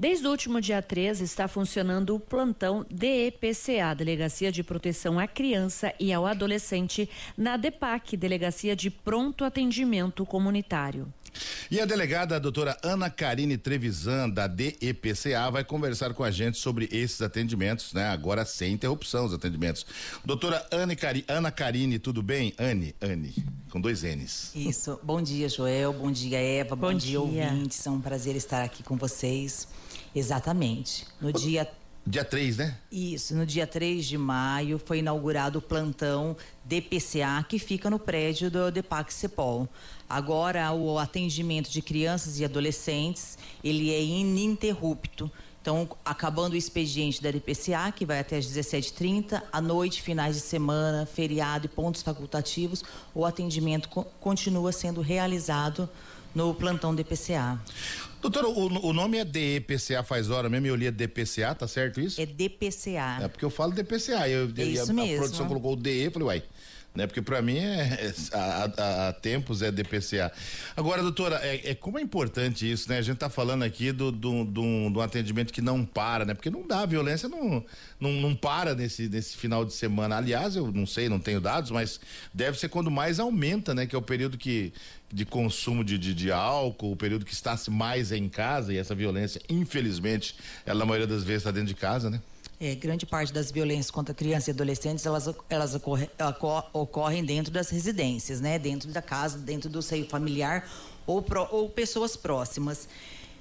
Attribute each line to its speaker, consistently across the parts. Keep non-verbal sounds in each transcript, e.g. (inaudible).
Speaker 1: Desde o último dia 13 está funcionando o plantão DEPCA, Delegacia de Proteção à Criança e ao Adolescente, na DEPAC, Delegacia de Pronto Atendimento Comunitário.
Speaker 2: E a delegada a doutora Ana Karine Trevisan, da DEPCA, vai conversar com a gente sobre esses atendimentos, né? Agora sem interrupção os atendimentos. Doutora Ana, Cari, Ana Karine, tudo bem? Anne, Anne, com dois N's.
Speaker 3: Isso. Bom dia, Joel. Bom dia, Eva.
Speaker 1: Bom,
Speaker 3: Bom
Speaker 1: dia.
Speaker 3: dia, ouvintes. É um prazer estar aqui com vocês. Exatamente. No dia
Speaker 2: Dia 3, né?
Speaker 3: Isso, no dia 3 de maio foi inaugurado o plantão DPCA que fica no prédio do Depac Cepol. Agora o atendimento de crianças e adolescentes, ele é ininterrupto. Então, acabando o expediente da DPCA, que vai até às 17h30, à noite, finais de semana, feriado e pontos facultativos, o atendimento co continua sendo realizado no plantão DPCA.
Speaker 2: Doutor, o, o, nome é DPCA faz hora mesmo, eu li DPCA, tá certo isso?
Speaker 3: É DPCA.
Speaker 2: É porque eu falo DPCA, eu,
Speaker 3: é isso
Speaker 2: a,
Speaker 3: mesmo.
Speaker 2: a produção colocou o DE, eu falei, uai, né? Porque para mim é, há, tempos é DPCA. Agora, doutora, é, é, como é importante isso, né? A gente tá falando aqui do, do, do, do atendimento que não para, né? Porque não dá, a violência não, não, não para nesse, nesse final de semana. Aliás, eu não sei, não tenho dados, mas deve ser quando mais aumenta, né? Que é o período que de consumo de, de, de, álcool, o período que está mais em casa e essa violência, infelizmente, ela na maioria das vezes está dentro de casa, né?
Speaker 3: É, grande parte das violências contra crianças e adolescentes, elas, elas ocorre, ocorrem dentro das residências, né? Dentro da casa, dentro do seio familiar ou, pro, ou pessoas próximas.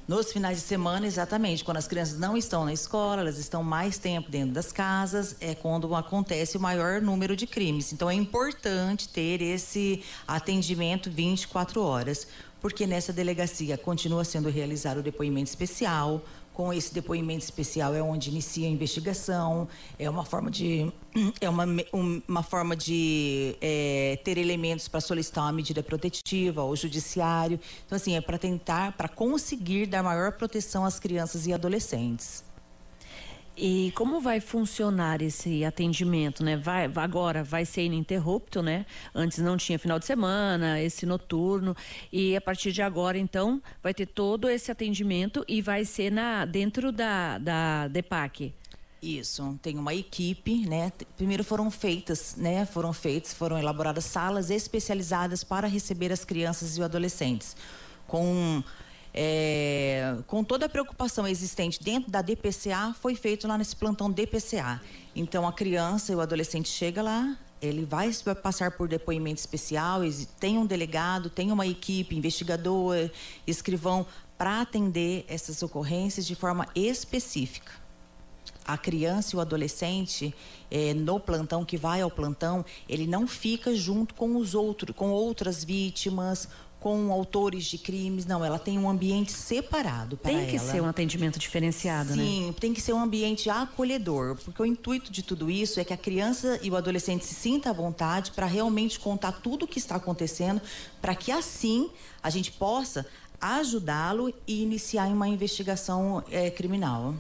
Speaker 3: Nos finais de semana, exatamente, quando as crianças não estão na escola, elas estão mais tempo dentro das casas, é quando acontece o maior número de crimes. Então é importante ter esse atendimento 24 horas, porque nessa delegacia continua sendo realizado o depoimento especial, com esse depoimento especial é onde inicia a investigação, é uma forma de (clears throat) é uma, uma forma de é, ter elementos para solicitar uma medida protetiva ao judiciário. Então assim é para tentar, para conseguir dar maior proteção às crianças e adolescentes.
Speaker 1: E como vai funcionar esse atendimento, né? Vai, agora vai ser ininterrupto, né? Antes não tinha final de semana, esse noturno. E a partir de agora, então, vai ter todo esse atendimento e vai ser na, dentro da, da DEPAC.
Speaker 3: Isso, tem uma equipe, né? Primeiro foram feitas, né? Foram feitas, foram elaboradas salas especializadas para receber as crianças e os adolescentes, com é, com toda a preocupação existente dentro da DPCA, foi feito lá nesse plantão DPCA. Então, a criança e o adolescente chega lá, ele vai passar por depoimento especial, tem um delegado, tem uma equipe, investigador, escrivão, para atender essas ocorrências de forma específica. A criança e o adolescente é, no plantão que vai ao plantão, ele não fica junto com os outros, com outras vítimas, com autores de crimes, não, ela tem um ambiente separado para
Speaker 1: ela. Tem que
Speaker 3: ela.
Speaker 1: ser um atendimento diferenciado,
Speaker 3: Sim,
Speaker 1: né?
Speaker 3: Sim, tem que ser um ambiente acolhedor, porque o intuito de tudo isso é que a criança e o adolescente se sinta à vontade para realmente contar tudo o que está acontecendo, para que assim a gente possa ajudá-lo e iniciar uma investigação é, criminal.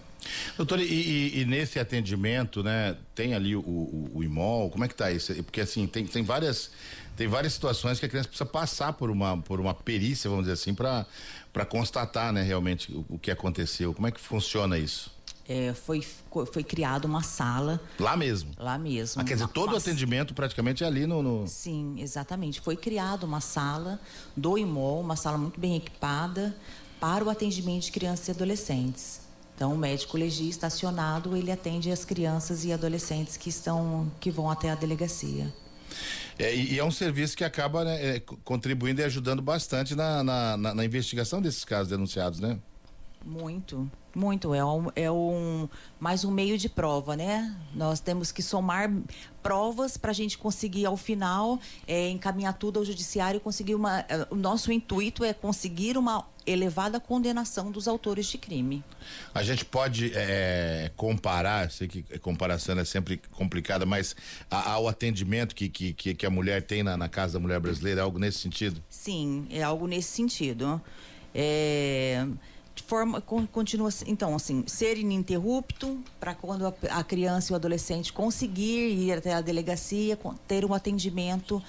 Speaker 2: Doutor, e, e, e, nesse atendimento, né, tem ali o, o, o IMOL, como é que tá isso? Porque assim, tem, tem várias tem várias situações que a criança precisa passar por uma, por uma perícia, vamos dizer assim, para constatar, né, realmente o, o, que aconteceu. Como é que funciona isso?
Speaker 3: É, foi, foi criada uma sala.
Speaker 2: Lá mesmo?
Speaker 3: Lá mesmo.
Speaker 2: Ah, quer dizer, todo o atendimento praticamente é ali no, no,
Speaker 3: Sim, exatamente. Foi criada uma sala do IMOL, uma sala muito bem equipada para o atendimento de crianças e adolescentes. Então, o médico legista acionado, ele atende as crianças e adolescentes que estão, que vão até a delegacia.
Speaker 2: É, e, é um serviço que acaba né, é, contribuindo e ajudando bastante na, na, na, na, investigação desses casos denunciados, né?
Speaker 3: Muito, muito. É um, é um mais um meio de prova, né? Nós temos que somar provas para a gente conseguir, ao final, é, encaminhar tudo ao judiciário e conseguir uma. É, o nosso intuito é conseguir uma elevada condenação dos autores de crime.
Speaker 2: A gente pode é, comparar, sei que a comparação é sempre complicada, mas ao atendimento que, que, que a mulher tem na, na Casa da Mulher Brasileira, é algo nesse sentido?
Speaker 3: Sim, é algo nesse sentido. É forma continua então assim ser ininterrupto para quando a, a, criança e o adolescente conseguir ir até a delegacia ter um atendimento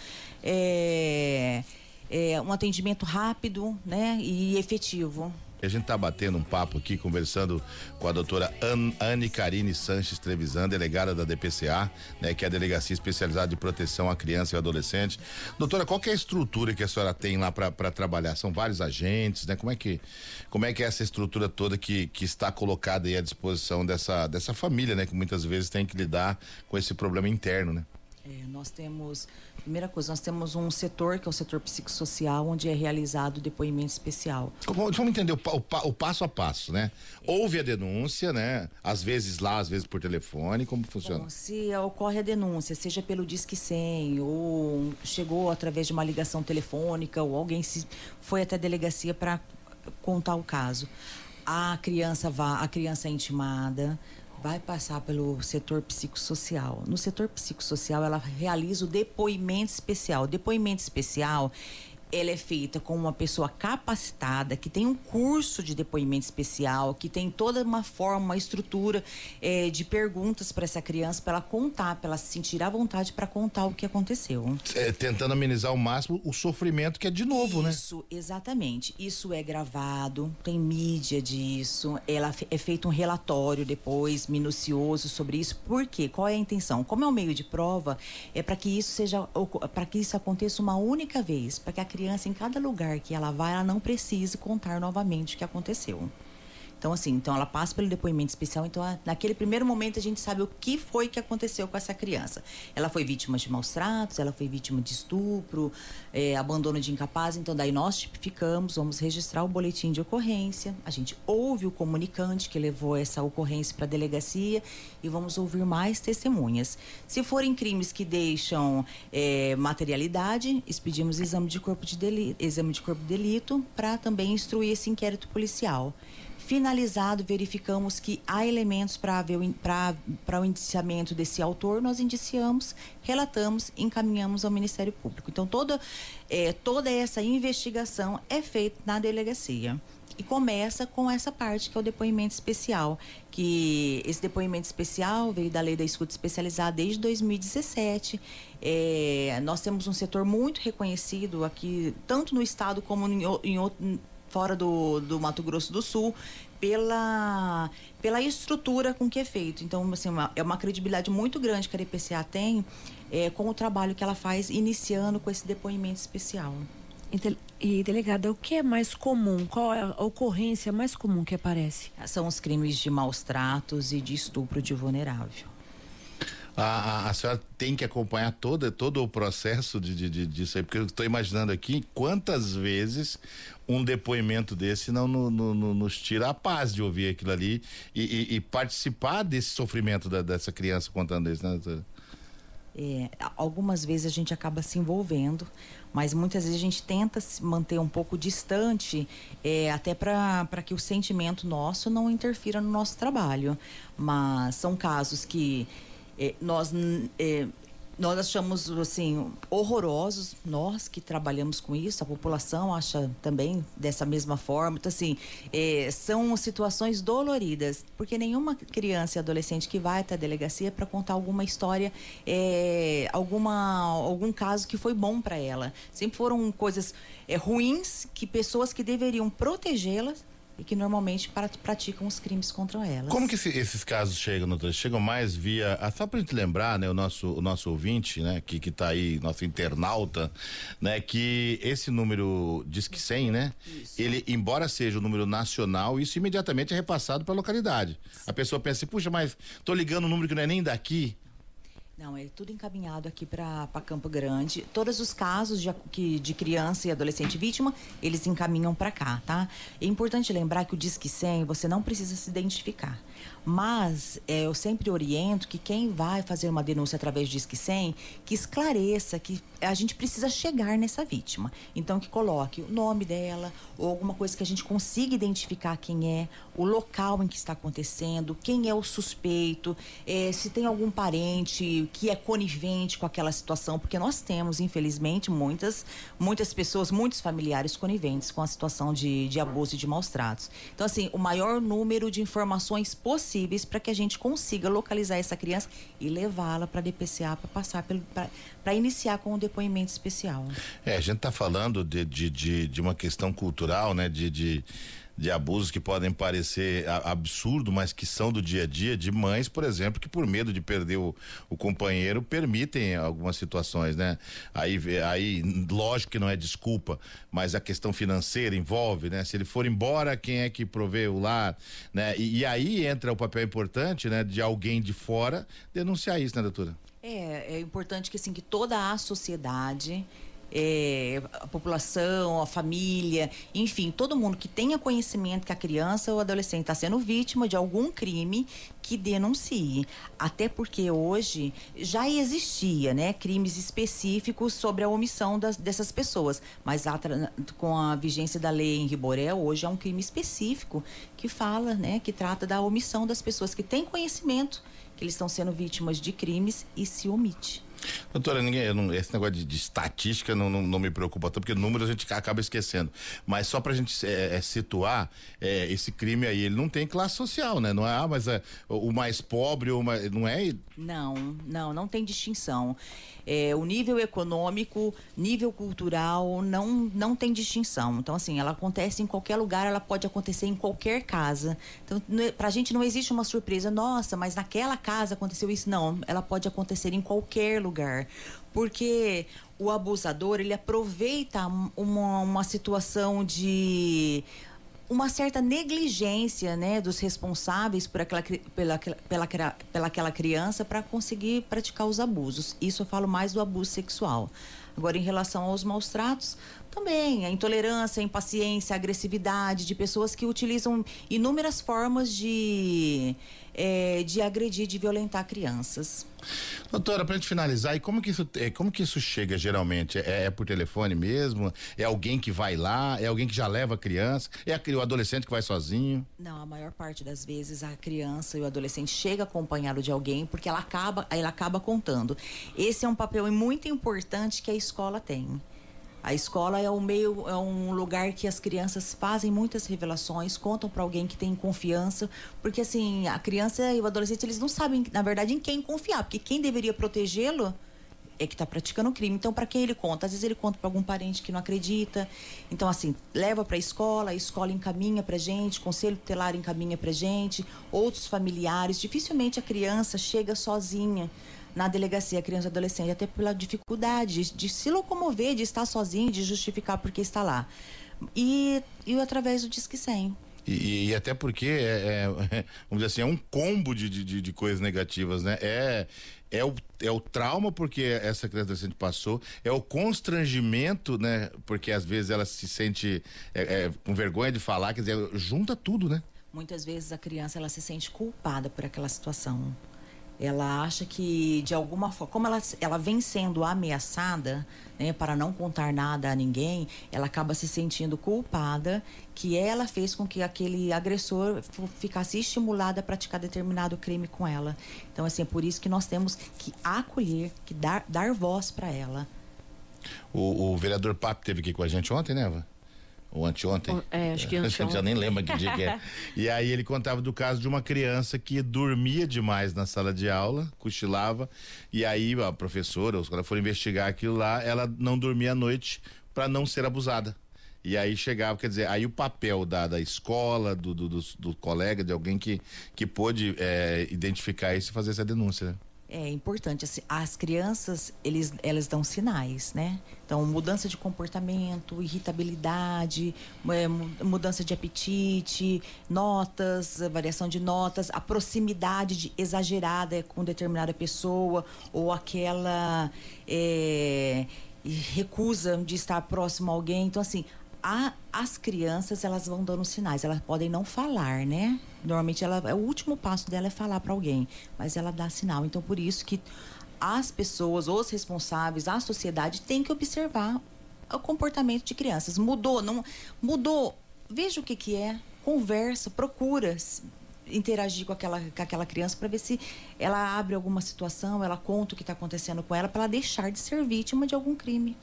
Speaker 3: é, é, um atendimento rápido né e efetivo
Speaker 2: a gente está batendo um papo aqui, conversando com a doutora An Anne Karine Sanches Trevisan, delegada da DPCA, né, que é a Delegacia Especializada de Proteção à Criança e Adolescente. Doutora, qual é a estrutura que a senhora tem lá para trabalhar? São vários agentes, né? Como é que, como é que é essa estrutura toda que, que está colocada aí à disposição dessa, dessa família, né? Que muitas vezes tem que lidar com esse problema interno, né?
Speaker 3: É, nós temos, primeira coisa, nós temos um setor que é o setor psicossocial, onde é realizado o depoimento especial.
Speaker 2: Vamos entender o, o, o, passo a passo, né? Houve a denúncia, né? Às vezes lá, às vezes por telefone, como funciona? Bom,
Speaker 3: se ocorre a denúncia, seja pelo Disque 100 ou chegou através de uma ligação telefônica ou alguém se foi até a delegacia para contar o caso. A criança vá, a criança é intimada, vai passar pelo setor psicossocial. No setor psicossocial, ela realiza o depoimento especial. O depoimento especial ela é feita com uma pessoa capacitada, que tem um curso de depoimento especial, que tem toda uma forma, uma estrutura é, de perguntas para essa criança, para ela contar, para ela se sentir à vontade para contar o que aconteceu.
Speaker 2: É, tentando amenizar ao máximo o sofrimento que é de novo,
Speaker 3: Isso,
Speaker 2: né?
Speaker 3: Isso, exatamente. Isso é gravado, tem mídia disso, ela é feito um relatório depois, minucioso sobre isso. Por quê? Qual é a intenção? Como é um meio de prova, é para que isso seja, para que isso aconteça uma única vez, para que a criança, em cada lugar que ela vai, ela não precise contar novamente o que aconteceu. Então, assim, então ela passa pelo depoimento especial. Então, naquele primeiro momento, a gente sabe o que foi que aconteceu com essa criança. Ela foi vítima de maus tratos, ela foi vítima de estupro, é, abandono de incapaz. Então, daí nós tipificamos, vamos registrar o boletim de ocorrência. A gente ouve o comunicante que levou essa ocorrência para a delegacia e vamos ouvir mais testemunhas. Se forem crimes que deixam é, materialidade, expedimos exame de corpo de delito, exame de corpo de delito para também instruir esse inquérito policial. Finalizado, verificamos que há elementos para o indiciamento desse autor, nós indiciamos, relatamos, encaminhamos ao Ministério Público. Então, toda, é, toda essa investigação é feita na delegacia. E começa com essa parte que é o depoimento especial, que esse depoimento especial veio da lei da escuta especializada desde 2017. É, nós temos um setor muito reconhecido aqui, tanto no estado como em, em outro fora do, do Mato Grosso do Sul pela, pela estrutura com que é feito. Então, assim, uma, é uma credibilidade muito grande que a DPCA tem é, com o trabalho que ela faz iniciando com esse depoimento especial.
Speaker 1: E, delegada, o que é mais comum? Qual é a ocorrência mais comum que aparece?
Speaker 3: São os crimes de maus tratos e de estupro de vulnerável
Speaker 2: a, a, senhora tem que acompanhar toda, todo o processo de, de, de disso aí, porque eu estou imaginando aqui quantas vezes um depoimento desse não no, no, no, nos tira a paz de ouvir aquilo ali e, e, e participar desse sofrimento da, dessa criança contando isso, né?
Speaker 3: É, algumas vezes a gente acaba se envolvendo, mas muitas vezes a gente tenta se manter um pouco distante, é, até para que o sentimento nosso não interfira no nosso trabalho. Mas são casos que é, nós é, nós achamos assim horrorosos nós que trabalhamos com isso a população acha também dessa mesma forma. Então assim é, são situações doloridas porque nenhuma criança e adolescente que vai até a delegacia para contar alguma história é, alguma algum caso que foi bom para ela. Sempre foram coisas é, ruins que pessoas que deveriam protegê-las e que normalmente praticam os crimes contra elas.
Speaker 2: Como que esse, esses casos chegam, doutor? Chegam mais via. Ah, só para gente lembrar, né, o nosso, o nosso ouvinte, né, que, que tá aí, nosso internauta, né, que esse número diz que 100, né? Isso. Ele, embora seja o um número nacional, isso imediatamente é repassado para a localidade. A pessoa pensa assim, puxa, mas tô ligando um número que não é nem daqui.
Speaker 3: Não, é tudo encaminhado aqui para Campo Grande. Todos os casos de, que, de criança e adolescente vítima, eles encaminham para cá, tá? É importante lembrar que o Disque 100, você não precisa se identificar. Mas é, eu sempre oriento que quem vai fazer uma denúncia através do Disque 100, que esclareça que a gente precisa chegar nessa vítima. Então, que coloque o nome dela, ou alguma coisa que a gente consiga identificar quem é, o local em que está acontecendo, quem é o suspeito, é, se tem algum parente que é conivente com aquela situação, porque nós temos, infelizmente, muitas, muitas pessoas, muitos familiares coniventes com a situação de, de abuso e de maus tratos. Então, assim, o maior número de informações possíveis para que a gente consiga localizar essa criança e levá-la para a DPCA para passar para iniciar com um depoimento especial.
Speaker 2: É, a gente está falando de, de, de, de, uma questão cultural, né? de, de de abusos que podem parecer absurdo, mas que são do dia a dia, de mães, por exemplo, que por medo de perder o, o companheiro permitem algumas situações, né? Aí, aí, lógico que não é desculpa, mas a questão financeira envolve, né? Se ele for embora, quem é que provê o lar, né? E, e aí entra o papel importante, né? De alguém de fora denunciar isso, né, doutora?
Speaker 3: É, é importante que assim que toda a sociedade é, a população, a família, enfim, todo mundo que tenha conhecimento que a criança ou adolescente está sendo vítima de algum crime que denuncie. Até porque hoje já existia, né, crimes específicos sobre a omissão das, dessas pessoas, mas a, com a vigência da lei em Riborel, hoje é um crime específico que fala, né, que trata da omissão das pessoas que têm conhecimento que eles estão sendo vítimas de crimes e se omite.
Speaker 2: Doutora, ninguém, esse negócio de, de estatística não, não, não, me preocupa tanto, porque números a gente acaba esquecendo. Mas só para a gente é, é, situar, é, esse crime aí, ele não tem classe social, né? Não é, ah, mas é, o mais pobre, mais, não é?
Speaker 3: Não, não, não tem distinção. É, o nível econômico, nível cultural, não, não tem distinção. Então, assim, ela acontece em qualquer lugar, ela pode acontecer em qualquer casa. Então, é, para a gente não existe uma surpresa, nossa, mas naquela casa aconteceu isso. Não, ela pode acontecer em qualquer lugar. Porque o abusador, ele aproveita uma, uma situação de uma certa negligência né, dos responsáveis por aquela, pela, pela, pela aquela criança para conseguir praticar os abusos. Isso eu falo mais do abuso sexual. Agora, em relação aos maus tratos, também a intolerância, a impaciência, a agressividade de pessoas que utilizam inúmeras formas de, é, de agredir, de violentar crianças.
Speaker 2: Doutora, para gente finalizar, e como que isso, é, como que isso chega geralmente? É, é, por telefone mesmo? É alguém que vai lá? É alguém que já leva a criança? É aquele, o adolescente que vai sozinho?
Speaker 3: Não, a maior parte das vezes a criança e o adolescente chega acompanhado de alguém porque ela acaba, ela acaba contando. Esse é um papel muito importante que a escola tem. A escola é um meio, é um lugar que as crianças fazem muitas revelações, contam para alguém que tem confiança, porque assim, a criança e o adolescente, eles não sabem, na verdade, em quem confiar, porque quem deveria protegê-lo é que está praticando o crime. Então, para quem ele conta? Às vezes ele conta para algum parente que não acredita. Então, assim, leva para a escola, a escola encaminha para gente, conselho tutelar encaminha para gente, outros familiares. Dificilmente a criança chega sozinha na delegacia criança e adolescente, até pela dificuldade de, de se locomover, de estar sozinho, de justificar porque está lá. E, e através do Disque 100.
Speaker 2: E, e, até porque é, é, (laughs) vamos dizer assim, é um combo de, de, de, coisas negativas, né? É, é, o, é o trauma porque essa criança adolescente passou, é o constrangimento, né? Porque às vezes ela se sente é, é, com vergonha de falar, quer dizer, junta tudo, né?
Speaker 3: Muitas vezes a criança ela se sente culpada por aquela situação. Ela acha que, de alguma forma, como ela, ela vem sendo ameaçada, né, para não contar nada a ninguém, ela acaba se sentindo culpada que ela fez com que aquele agressor ficasse estimulado a praticar determinado crime com ela. Então, assim, é por isso que nós temos que acolher, que dar, dar voz para ela.
Speaker 2: O, o vereador Papo teve aqui com a gente ontem, né, Eva? Ou anteontem.
Speaker 1: É, acho que (laughs) anteontem.
Speaker 2: já nem lembra que dia que é. (laughs) E aí ele contava do caso de uma criança que dormia demais na sala de aula, cochilava, e aí a professora, os caras foram investigar aquilo lá, ela não dormia à noite para não ser abusada. E aí chegava, quer dizer, aí o papel da, da escola, do, do, do, do colega, de alguém que, que pôde é, identificar isso e fazer essa denúncia, né?
Speaker 3: É importante. Assim, as crianças, eles, elas dão sinais, né? Então, mudança de comportamento, irritabilidade, é, mudança de apetite, notas, variação de notas, a proximidade de, exagerada com determinada pessoa, ou aquela é, recusa de estar próximo a alguém. Então, assim, a, as crianças elas vão dando sinais, elas podem não falar, né? Normalmente ela, o último passo dela é falar para alguém, mas ela dá sinal. Então por isso que as pessoas, os responsáveis, a sociedade tem que observar o comportamento de crianças. Mudou, não mudou. Veja o que que é, conversa, procura interagir com aquela, com aquela criança para ver se ela abre alguma situação, ela conta o que está acontecendo com ela para ela deixar de ser vítima de algum crime.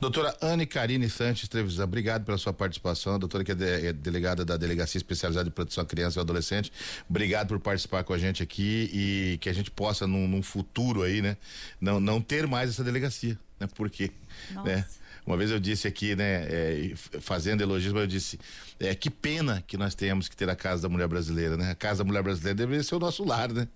Speaker 2: Doutora Anne Karine Sanches Trevisan, obrigado pela sua participação. doutora que é, de, é, delegada da Delegacia Especializada de Proteção à Criança e Adolescente, obrigado por participar com a gente aqui e que a gente possa, num, num futuro aí, né, não, não ter mais essa delegacia, né, porque, né, uma vez eu disse aqui, né, é, fazendo elogios, eu disse, é, que pena que nós temos que ter a Casa da Mulher Brasileira, né? A Casa da Mulher Brasileira deveria ser o nosso lar, né?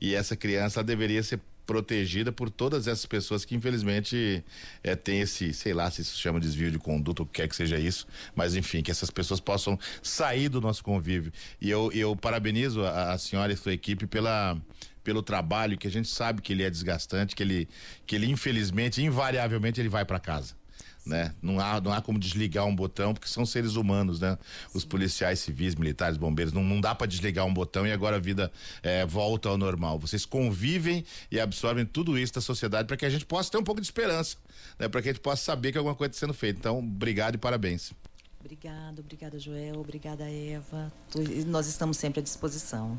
Speaker 2: E essa criança deveria ser protegida por todas essas pessoas que infelizmente é, tem esse, sei lá se isso chama desvio de conduta ou quer que seja isso, mas enfim, que essas pessoas possam sair do nosso convívio. E eu, eu parabenizo a, a senhora e sua equipe pela pelo trabalho que a gente sabe que ele é desgastante, que ele que ele infelizmente, invariavelmente ele vai para casa né? Não há, não há como desligar um botão, porque são seres humanos, né? Os policiais civis, militares, bombeiros, não, não dá para desligar um botão e agora a vida é, volta ao normal. Vocês convivem e absorvem tudo isso da sociedade para que a gente possa ter um pouco de esperança, né? Para que a gente possa saber que alguma coisa está sendo feita. Então, obrigado e parabéns.
Speaker 3: Obrigado, obrigada, Joel, obrigada, Eva. Nós estamos sempre à disposição.